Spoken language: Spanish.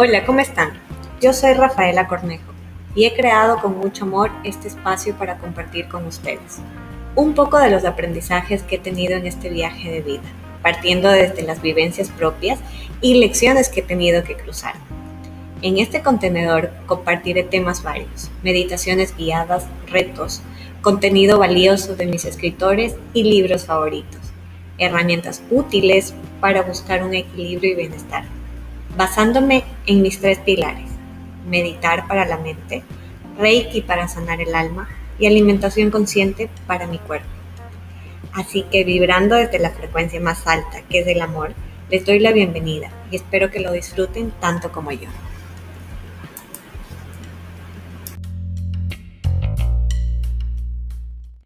Hola, ¿cómo están? Yo soy Rafaela Cornejo y he creado con mucho amor este espacio para compartir con ustedes un poco de los aprendizajes que he tenido en este viaje de vida, partiendo desde las vivencias propias y lecciones que he tenido que cruzar. En este contenedor compartiré temas varios, meditaciones guiadas, retos, contenido valioso de mis escritores y libros favoritos, herramientas útiles para buscar un equilibrio y bienestar basándome en mis tres pilares, meditar para la mente, reiki para sanar el alma y alimentación consciente para mi cuerpo. Así que vibrando desde la frecuencia más alta, que es el amor, les doy la bienvenida y espero que lo disfruten tanto como yo.